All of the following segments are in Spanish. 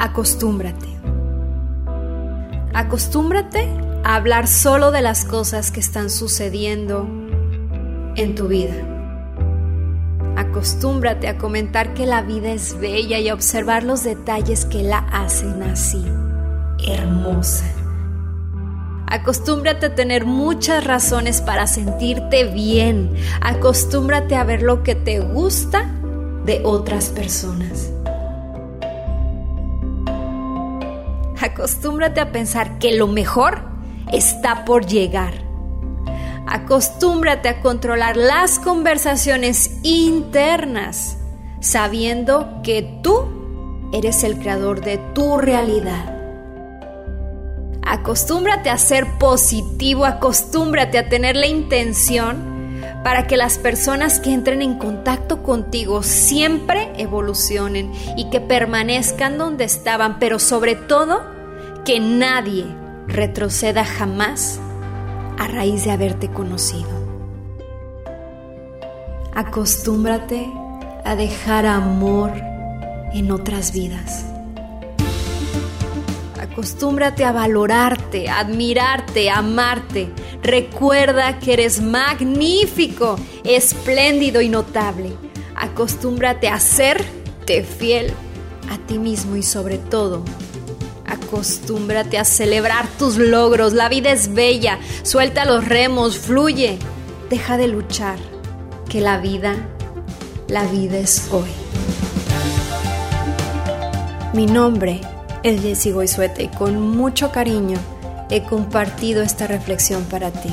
acostúmbrate. Acostúmbrate a hablar solo de las cosas que están sucediendo en tu vida. Acostúmbrate a comentar que la vida es bella y a observar los detalles que la hacen así, hermosa. Acostúmbrate a tener muchas razones para sentirte bien. Acostúmbrate a ver lo que te gusta de otras personas. Acostúmbrate a pensar que lo mejor está por llegar. Acostúmbrate a controlar las conversaciones internas, sabiendo que tú eres el creador de tu realidad. Acostúmbrate a ser positivo, acostúmbrate a tener la intención para que las personas que entren en contacto contigo siempre evolucionen y que permanezcan donde estaban, pero sobre todo que nadie retroceda jamás a raíz de haberte conocido. Acostúmbrate a dejar amor en otras vidas. Acostúmbrate a valorarte, admirarte, amarte. Recuerda que eres magnífico, espléndido y notable. Acostúmbrate a serte fiel a ti mismo y sobre todo, acostúmbrate a celebrar tus logros. La vida es bella. Suelta los remos, fluye. Deja de luchar, que la vida, la vida es hoy. Mi nombre es Jessie Goizueta y con mucho cariño he compartido esta reflexión para ti.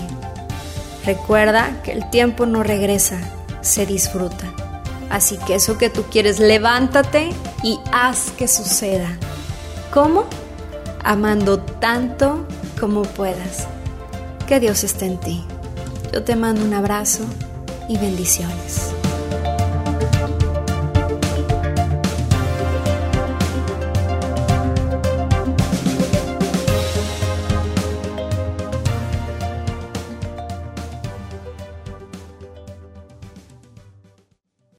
Recuerda que el tiempo no regresa, se disfruta. Así que eso que tú quieres, levántate y haz que suceda. ¿Cómo? Amando tanto como puedas. Que Dios esté en ti. Yo te mando un abrazo y bendiciones.